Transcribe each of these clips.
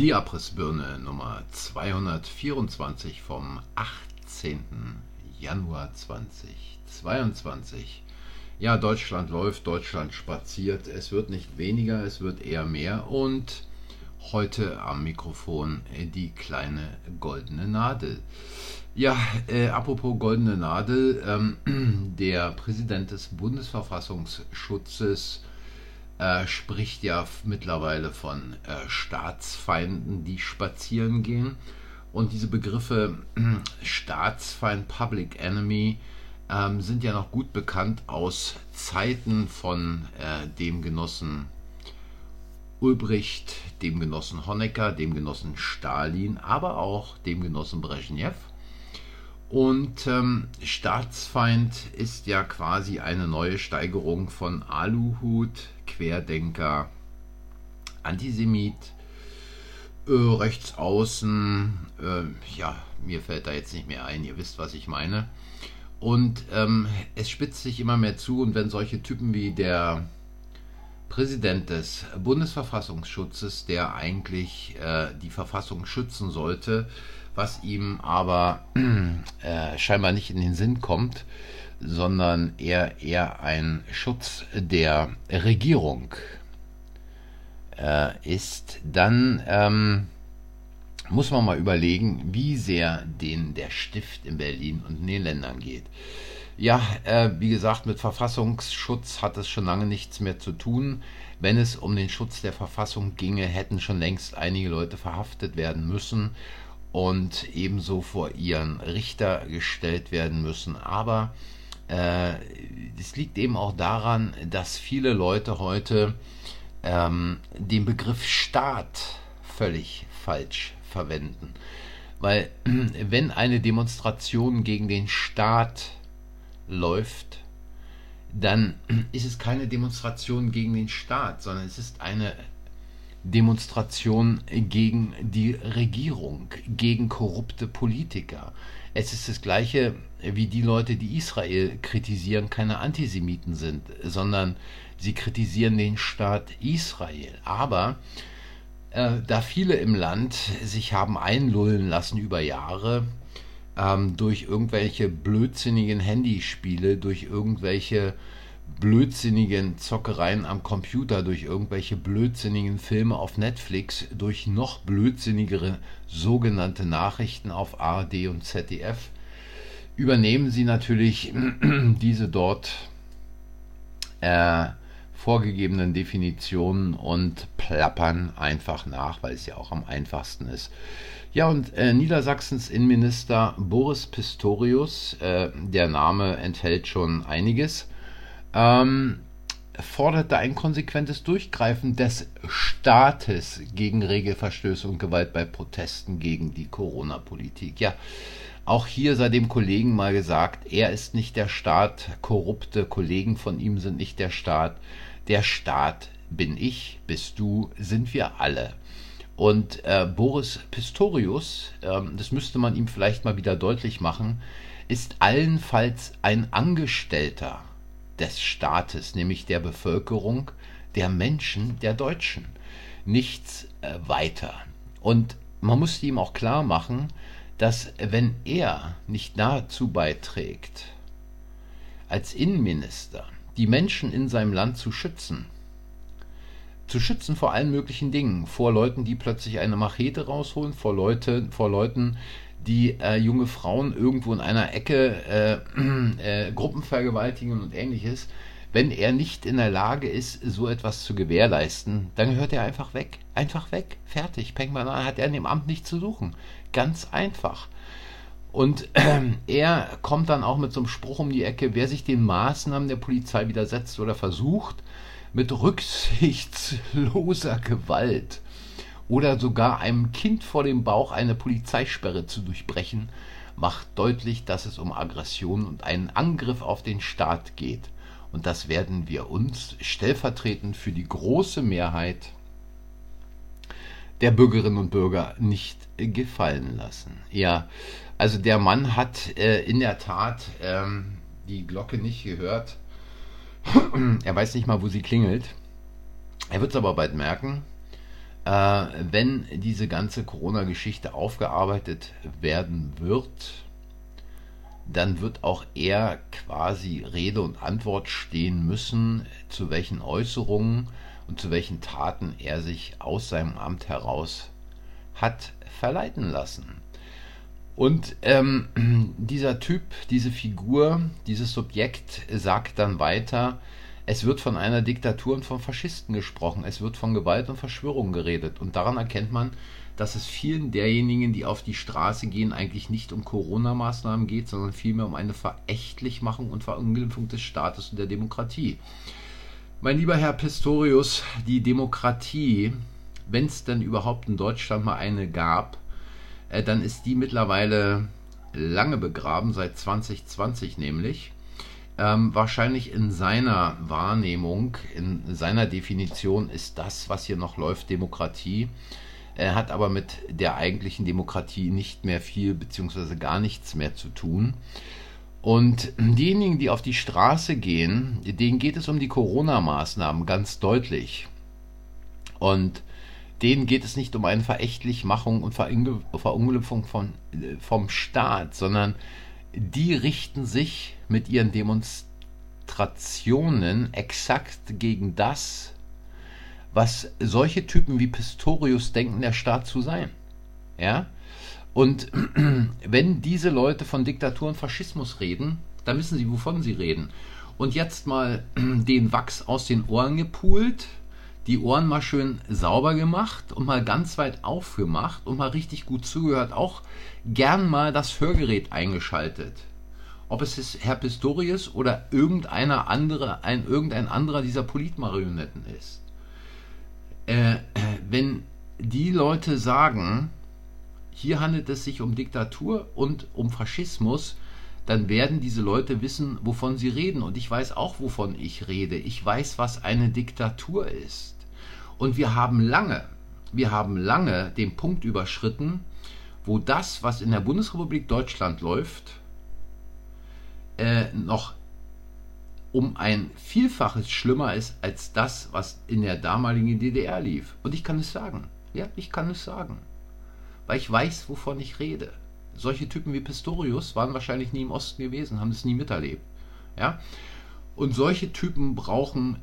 Die Abrissbirne Nummer 224 vom 18. Januar 2022. Ja, Deutschland läuft, Deutschland spaziert. Es wird nicht weniger, es wird eher mehr. Und heute am Mikrofon die kleine goldene Nadel. Ja, äh, apropos goldene Nadel, ähm, der Präsident des Bundesverfassungsschutzes äh, spricht ja mittlerweile von äh, Staatsfeinden, die spazieren gehen. Und diese Begriffe Staatsfeind, Public Enemy ähm, sind ja noch gut bekannt aus Zeiten von äh, dem Genossen Ulbricht, dem Genossen Honecker, dem Genossen Stalin, aber auch dem Genossen Brezhnev. Und ähm, Staatsfeind ist ja quasi eine neue Steigerung von Aluhut, Querdenker, Antisemit, äh, Rechtsaußen, äh, ja, mir fällt da jetzt nicht mehr ein, ihr wisst, was ich meine. Und ähm, es spitzt sich immer mehr zu und wenn solche Typen wie der Präsident des Bundesverfassungsschutzes, der eigentlich äh, die Verfassung schützen sollte, was ihm aber äh, scheinbar nicht in den Sinn kommt, sondern eher, eher ein Schutz der Regierung äh, ist, dann ähm, muss man mal überlegen, wie sehr den der Stift in Berlin und in den Ländern geht. Ja, äh, wie gesagt, mit Verfassungsschutz hat es schon lange nichts mehr zu tun. Wenn es um den Schutz der Verfassung ginge, hätten schon längst einige Leute verhaftet werden müssen und ebenso vor ihren Richter gestellt werden müssen. Aber äh, es liegt eben auch daran, dass viele Leute heute ähm, den Begriff Staat völlig falsch verwenden. Weil wenn eine Demonstration gegen den Staat läuft, dann ist es keine Demonstration gegen den Staat, sondern es ist eine Demonstration gegen die Regierung, gegen korrupte Politiker. Es ist das gleiche wie die Leute, die Israel kritisieren, keine Antisemiten sind, sondern sie kritisieren den Staat Israel. Aber äh, da viele im Land sich haben einlullen lassen über Jahre ähm, durch irgendwelche blödsinnigen Handyspiele, durch irgendwelche blödsinnigen Zockereien am Computer, durch irgendwelche blödsinnigen Filme auf Netflix, durch noch blödsinnigere sogenannte Nachrichten auf ARD und ZDF, übernehmen sie natürlich diese dort äh, vorgegebenen Definitionen und plappern einfach nach, weil es ja auch am einfachsten ist. Ja, und äh, Niedersachsens Innenminister Boris Pistorius, äh, der Name enthält schon einiges, ähm, forderte ein konsequentes Durchgreifen des Staates gegen Regelverstöße und Gewalt bei Protesten gegen die Corona-Politik. Ja, auch hier sei dem Kollegen mal gesagt, er ist nicht der Staat, korrupte Kollegen von ihm sind nicht der Staat. Der Staat bin ich, bist du, sind wir alle. Und äh, Boris Pistorius, äh, das müsste man ihm vielleicht mal wieder deutlich machen, ist allenfalls ein Angestellter des Staates, nämlich der Bevölkerung, der Menschen, der Deutschen. Nichts äh, weiter. Und man muss ihm auch klar machen, dass wenn er nicht dazu beiträgt, als Innenminister die Menschen in seinem Land zu schützen, zu schützen vor allen möglichen Dingen, vor Leuten, die plötzlich eine Machete rausholen, vor, Leute, vor Leuten, die äh, junge Frauen irgendwo in einer Ecke äh, äh, Gruppen vergewaltigen und ähnliches. Wenn er nicht in der Lage ist, so etwas zu gewährleisten, dann gehört er einfach weg. Einfach weg. Fertig. Peng Banana hat er in dem Amt nichts zu suchen. Ganz einfach. Und er kommt dann auch mit so einem Spruch um die Ecke, wer sich den Maßnahmen der Polizei widersetzt oder versucht, mit rücksichtsloser Gewalt oder sogar einem Kind vor dem Bauch eine Polizeisperre zu durchbrechen, macht deutlich, dass es um Aggression und einen Angriff auf den Staat geht. Und das werden wir uns stellvertretend für die große Mehrheit der Bürgerinnen und Bürger nicht gefallen lassen. Ja, also der Mann hat äh, in der Tat ähm, die Glocke nicht gehört. er weiß nicht mal, wo sie klingelt. Er wird es aber bald merken. Äh, wenn diese ganze Corona-Geschichte aufgearbeitet werden wird, dann wird auch er quasi Rede und Antwort stehen müssen, zu welchen Äußerungen und zu welchen Taten er sich aus seinem Amt heraus hat verleiten lassen. Und ähm, dieser Typ, diese Figur, dieses Subjekt sagt dann weiter, es wird von einer Diktatur und von Faschisten gesprochen, es wird von Gewalt und Verschwörung geredet. Und daran erkennt man, dass es vielen derjenigen, die auf die Straße gehen, eigentlich nicht um Corona-Maßnahmen geht, sondern vielmehr um eine Verächtlichmachung und Verunglimpfung des Staates und der Demokratie. Mein lieber Herr Pistorius, die Demokratie, wenn es denn überhaupt in Deutschland mal eine gab, äh, dann ist die mittlerweile lange begraben, seit 2020 nämlich. Ähm, wahrscheinlich in seiner Wahrnehmung, in seiner Definition ist das, was hier noch läuft, Demokratie. Er hat aber mit der eigentlichen Demokratie nicht mehr viel bzw. gar nichts mehr zu tun. Und diejenigen, die auf die Straße gehen, denen geht es um die Corona-Maßnahmen ganz deutlich. Und denen geht es nicht um eine Verächtlichmachung und Verunglimpfung von, äh, vom Staat, sondern die richten sich mit ihren Demonstrationen exakt gegen das, was solche Typen wie Pistorius denken, der Staat zu sein. Ja? Und wenn diese Leute von Diktatur und Faschismus reden, dann wissen sie, wovon sie reden. Und jetzt mal den Wachs aus den Ohren gepult, die Ohren mal schön sauber gemacht und mal ganz weit aufgemacht und mal richtig gut zugehört, auch gern mal das Hörgerät eingeschaltet. Ob es ist Herr Pistorius oder irgendeiner andere, ein, irgendein anderer dieser Politmarionetten ist äh, wenn die Leute sagen, hier handelt es sich um Diktatur und um Faschismus, dann werden diese Leute wissen, wovon sie reden. Und ich weiß auch, wovon ich rede. Ich weiß, was eine Diktatur ist. Und wir haben lange, wir haben lange den Punkt überschritten, wo das, was in der Bundesrepublik Deutschland läuft, äh, noch um ein Vielfaches schlimmer ist als das, was in der damaligen DDR lief. Und ich kann es sagen. Ja, ich kann es sagen. Weil ich weiß, wovon ich rede. Solche Typen wie Pistorius waren wahrscheinlich nie im Osten gewesen, haben es nie miterlebt. Ja? Und solche Typen brauchen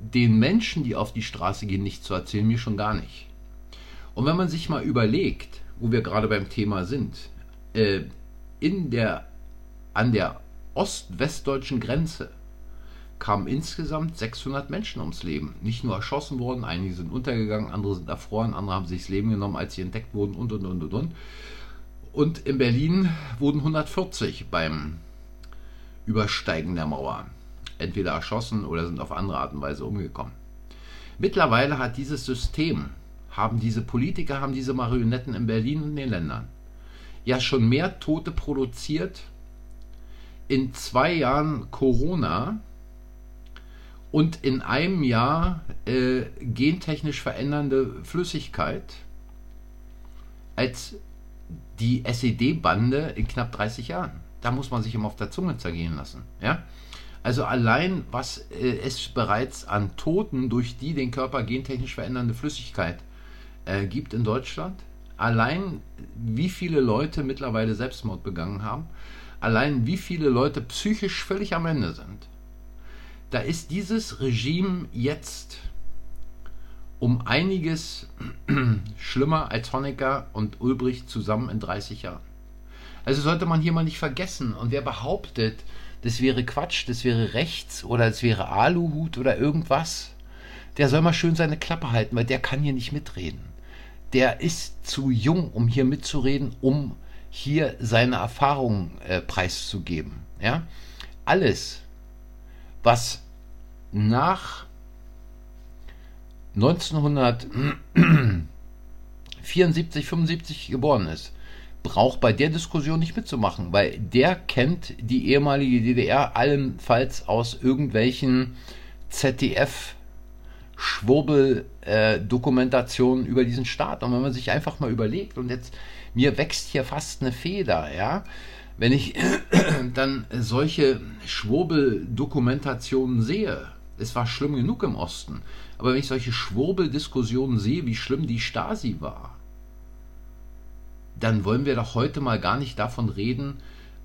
den Menschen, die auf die Straße gehen, nicht zu erzählen, mir schon gar nicht. Und wenn man sich mal überlegt, wo wir gerade beim Thema sind, äh, in der, an der ost-westdeutschen Grenze kamen insgesamt 600 Menschen ums Leben. Nicht nur erschossen worden, einige sind untergegangen, andere sind erfroren, andere haben sich das Leben genommen, als sie entdeckt wurden und und und und und. Und in Berlin wurden 140 beim Übersteigen der Mauer entweder erschossen oder sind auf andere Art und Weise umgekommen. Mittlerweile hat dieses System, haben diese Politiker, haben diese Marionetten in Berlin und den Ländern ja schon mehr Tote produziert in zwei Jahren Corona und in einem Jahr äh, gentechnisch verändernde Flüssigkeit als die SED-Bande in knapp 30 Jahren. Da muss man sich immer auf der Zunge zergehen lassen. Ja? Also allein, was äh, es bereits an Toten durch die den Körper gentechnisch verändernde Flüssigkeit äh, gibt in Deutschland, allein wie viele Leute mittlerweile Selbstmord begangen haben, allein wie viele Leute psychisch völlig am Ende sind, da ist dieses Regime jetzt um einiges schlimmer als Honecker und Ulbricht zusammen in 30 Jahren. Also sollte man hier mal nicht vergessen. Und wer behauptet, das wäre Quatsch, das wäre rechts oder es wäre Aluhut oder irgendwas, der soll mal schön seine Klappe halten, weil der kann hier nicht mitreden. Der ist zu jung, um hier mitzureden, um hier seine Erfahrungen äh, preiszugeben. Ja? Alles, was nach 1974, 75 geboren ist, braucht bei der Diskussion nicht mitzumachen, weil der kennt die ehemalige DDR allenfalls aus irgendwelchen ZDF Schwurbel-Dokumentationen äh, über diesen Staat. Und wenn man sich einfach mal überlegt, und jetzt mir wächst hier fast eine Feder, ja, wenn ich dann solche Schwurbel-Dokumentationen sehe, Es war schlimm genug im Osten. Aber wenn ich solche Schwurbeldiskussionen sehe, wie schlimm die Stasi war, dann wollen wir doch heute mal gar nicht davon reden,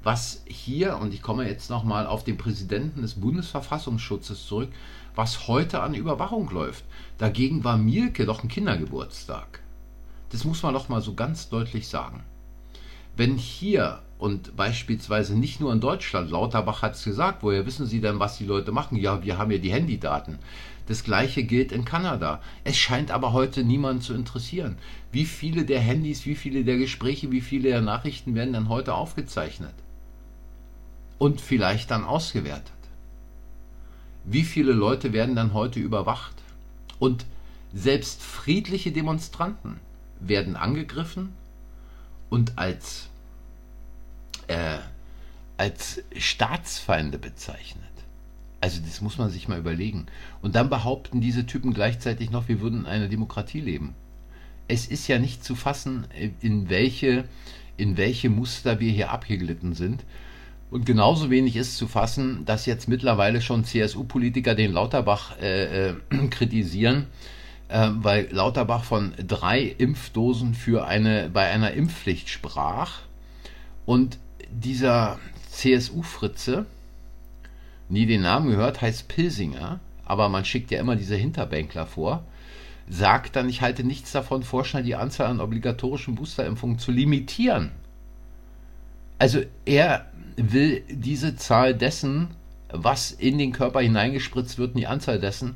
was hier, und ich komme jetzt nochmal auf den Präsidenten des Bundesverfassungsschutzes zurück, was heute an Überwachung läuft. Dagegen war Mielke doch ein Kindergeburtstag. Das muss man doch mal so ganz deutlich sagen. Wenn hier und beispielsweise nicht nur in Deutschland, Lauterbach hat es gesagt, woher wissen Sie denn, was die Leute machen? Ja, wir haben ja die Handydaten. Das gleiche gilt in Kanada. Es scheint aber heute niemanden zu interessieren. Wie viele der Handys, wie viele der Gespräche, wie viele der Nachrichten werden denn heute aufgezeichnet? Und vielleicht dann ausgewertet? Wie viele Leute werden dann heute überwacht? Und selbst friedliche Demonstranten werden angegriffen und als, äh, als Staatsfeinde bezeichnet. Also das muss man sich mal überlegen. Und dann behaupten diese Typen gleichzeitig noch, wir würden in einer Demokratie leben. Es ist ja nicht zu fassen, in welche, in welche Muster wir hier abgeglitten sind. Und genauso wenig ist zu fassen, dass jetzt mittlerweile schon CSU-Politiker den Lauterbach äh, äh, kritisieren, äh, weil Lauterbach von drei Impfdosen für eine, bei einer Impfpflicht sprach. Und dieser CSU-Fritze, nie den Namen gehört, heißt Pilsinger, aber man schickt ja immer diese Hinterbänkler vor, sagt dann, ich halte nichts davon, vorschnell die Anzahl an obligatorischen Boosterimpfungen zu limitieren. Also er will diese Zahl dessen, was in den Körper hineingespritzt wird, und die Anzahl dessen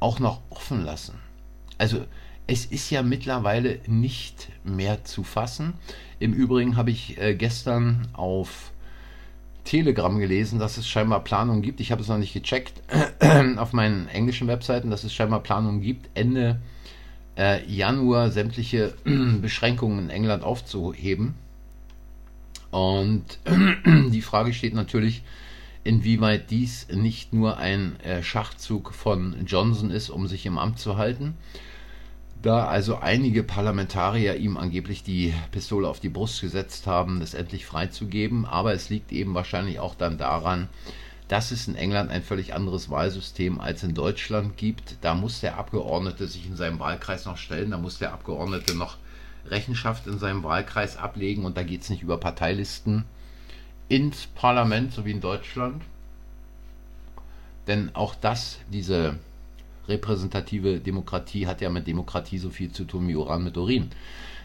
auch noch offen lassen. Also es ist ja mittlerweile nicht mehr zu fassen. Im Übrigen habe ich äh, gestern auf Telegram gelesen, dass es scheinbar Planungen gibt. Ich habe es noch nicht gecheckt auf meinen englischen Webseiten, dass es scheinbar Planungen gibt, Ende äh, Januar sämtliche Beschränkungen in England aufzuheben. Und die Frage steht natürlich, inwieweit dies nicht nur ein äh, Schachzug von Johnson ist, um sich im Amt zu halten, da also einige Parlamentarier ihm angeblich die Pistole auf die Brust gesetzt haben, das endlich freizugeben. Aber es liegt eben wahrscheinlich auch dann daran, dass es in England ein völlig anderes Wahlsystem als in Deutschland gibt. Da muss der Abgeordnete sich in seinem Wahlkreis noch stellen, da muss der Abgeordnete noch Rechenschaft in seinem Wahlkreis ablegen und da geht es nicht über Parteilisten ins Parlament, so wie in Deutschland. Denn auch das, diese repräsentative Demokratie hat ja mit Demokratie so viel zu tun wie Uran mit Urin.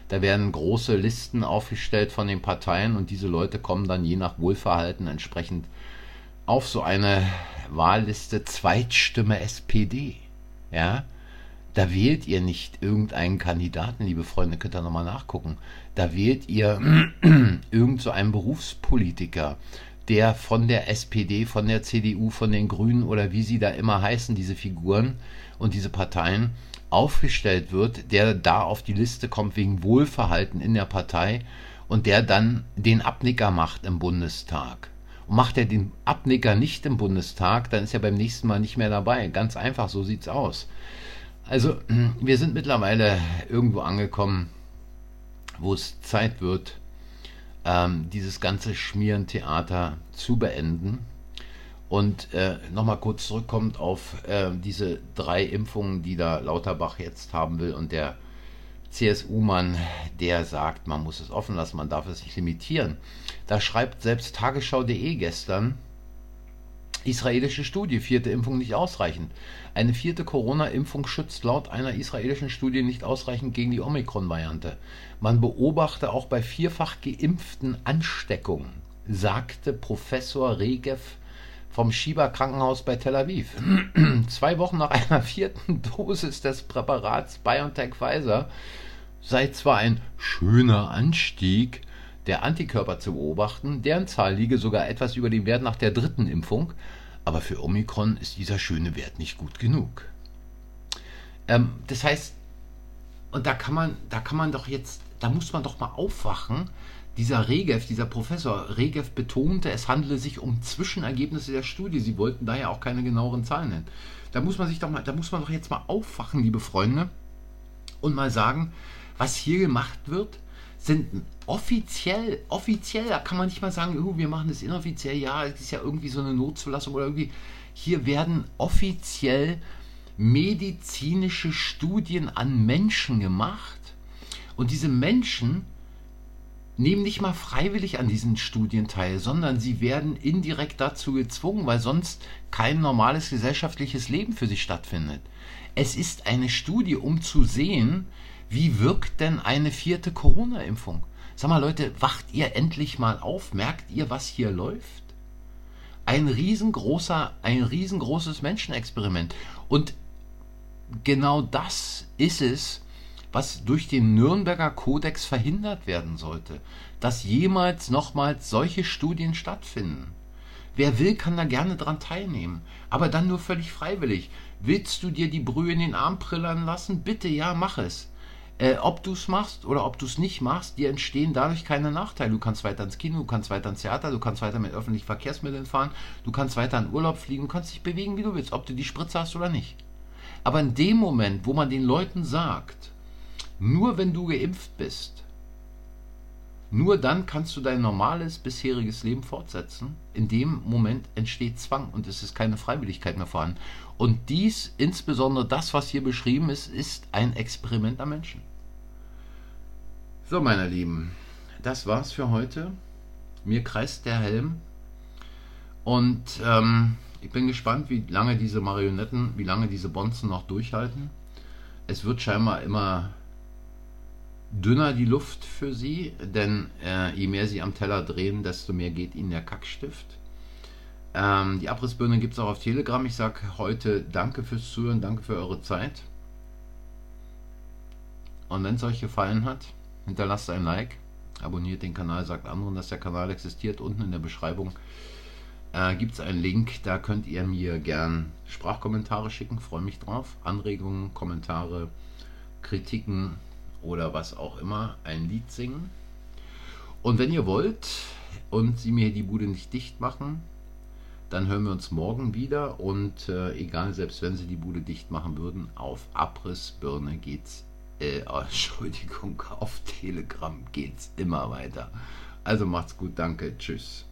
Da werden große Listen aufgestellt von den Parteien und diese Leute kommen dann je nach Wohlverhalten entsprechend auf so eine Wahlliste Zweitstimme SPD. Ja, da wählt ihr nicht irgendeinen Kandidaten, liebe Freunde, könnt ihr nochmal nachgucken. Da wählt ihr irgend so einen Berufspolitiker, der von der SPD, von der CDU, von den Grünen oder wie sie da immer heißen, diese Figuren und diese Parteien, aufgestellt wird, der da auf die Liste kommt wegen Wohlverhalten in der Partei und der dann den Abnicker macht im Bundestag. Und macht er den Abnicker nicht im Bundestag, dann ist er beim nächsten Mal nicht mehr dabei. Ganz einfach, so sieht's aus. Also, wir sind mittlerweile irgendwo angekommen, wo es Zeit wird, ähm, dieses ganze Schmierentheater zu beenden. Und äh, nochmal kurz zurückkommt auf äh, diese drei Impfungen, die da Lauterbach jetzt haben will und der CSU-Mann, der sagt, man muss es offen lassen, man darf es nicht limitieren. Da schreibt selbst Tagesschau.de gestern, Israelische Studie, vierte Impfung nicht ausreichend. Eine vierte Corona-Impfung schützt laut einer israelischen Studie nicht ausreichend gegen die Omikron-Variante. Man beobachte auch bei vierfach geimpften Ansteckungen, sagte Professor Regev vom Shiba Krankenhaus bei Tel Aviv. Zwei Wochen nach einer vierten Dosis des Präparats BioNTech Pfizer sei zwar ein schöner Anstieg der Antikörper zu beobachten. Deren Zahl liege sogar etwas über dem Wert nach der dritten Impfung, aber für Omikron ist dieser schöne Wert nicht gut genug. Ähm, das heißt, und da kann man, da kann man doch jetzt, da muss man doch mal aufwachen. Dieser Regev, dieser Professor Regev betonte, es handele sich um Zwischenergebnisse der Studie. Sie wollten daher auch keine genaueren Zahlen nennen. Da muss man sich doch mal, da muss man doch jetzt mal aufwachen, liebe Freunde, und mal sagen, was hier gemacht wird, sind offiziell, offiziell, da kann man nicht mal sagen, oh, wir machen das inoffiziell, ja, es ist ja irgendwie so eine Notzulassung oder irgendwie. Hier werden offiziell medizinische Studien an Menschen gemacht und diese Menschen nehmen nicht mal freiwillig an diesen Studien teil, sondern sie werden indirekt dazu gezwungen, weil sonst kein normales gesellschaftliches Leben für sie stattfindet. Es ist eine Studie, um zu sehen, wie wirkt denn eine vierte Corona-Impfung. Sag mal Leute, wacht ihr endlich mal auf? Merkt ihr, was hier läuft? Ein riesengroßer, ein riesengroßes Menschenexperiment. Und genau das ist es, was durch den Nürnberger Kodex verhindert werden sollte, dass jemals nochmals solche Studien stattfinden. Wer will, kann da gerne dran teilnehmen, aber dann nur völlig freiwillig. Willst du dir die Brühe in den Arm prillern lassen? Bitte ja, mach es. Äh, ob du es machst oder ob du es nicht machst, dir entstehen dadurch keine Nachteile. Du kannst weiter ins Kino, du kannst weiter ins Theater, du kannst weiter mit öffentlichen Verkehrsmitteln fahren, du kannst weiter in Urlaub fliegen, du kannst dich bewegen, wie du willst, ob du die Spritze hast oder nicht. Aber in dem Moment, wo man den Leuten sagt, nur wenn du geimpft bist, nur dann kannst du dein normales bisheriges Leben fortsetzen. In dem Moment entsteht Zwang und es ist keine Freiwilligkeit mehr vorhanden. Und dies, insbesondere das, was hier beschrieben ist, ist ein Experiment am Menschen. So, meine Lieben, das war's für heute. Mir kreist der Helm. Und ähm, ich bin gespannt, wie lange diese Marionetten, wie lange diese Bonzen noch durchhalten. Es wird scheinbar immer dünner die Luft für sie, denn äh, je mehr sie am Teller drehen, desto mehr geht ihnen der Kackstift. Ähm, die Abrissbirne gibt es auch auf Telegram. Ich sage heute danke fürs Zuhören, danke für eure Zeit. Und wenn es euch gefallen hat, hinterlasst ein Like, abonniert den Kanal, sagt anderen, dass der Kanal existiert. Unten in der Beschreibung äh, gibt es einen Link, da könnt ihr mir gern Sprachkommentare schicken, freue mich drauf. Anregungen, Kommentare, Kritiken, oder was auch immer ein Lied singen. Und wenn ihr wollt und sie mir die Bude nicht dicht machen, dann hören wir uns morgen wieder und äh, egal, selbst wenn sie die Bude dicht machen würden, auf Abrissbirne geht's, äh, oh, Entschuldigung, auf Telegram geht's immer weiter. Also macht's gut, danke, tschüss.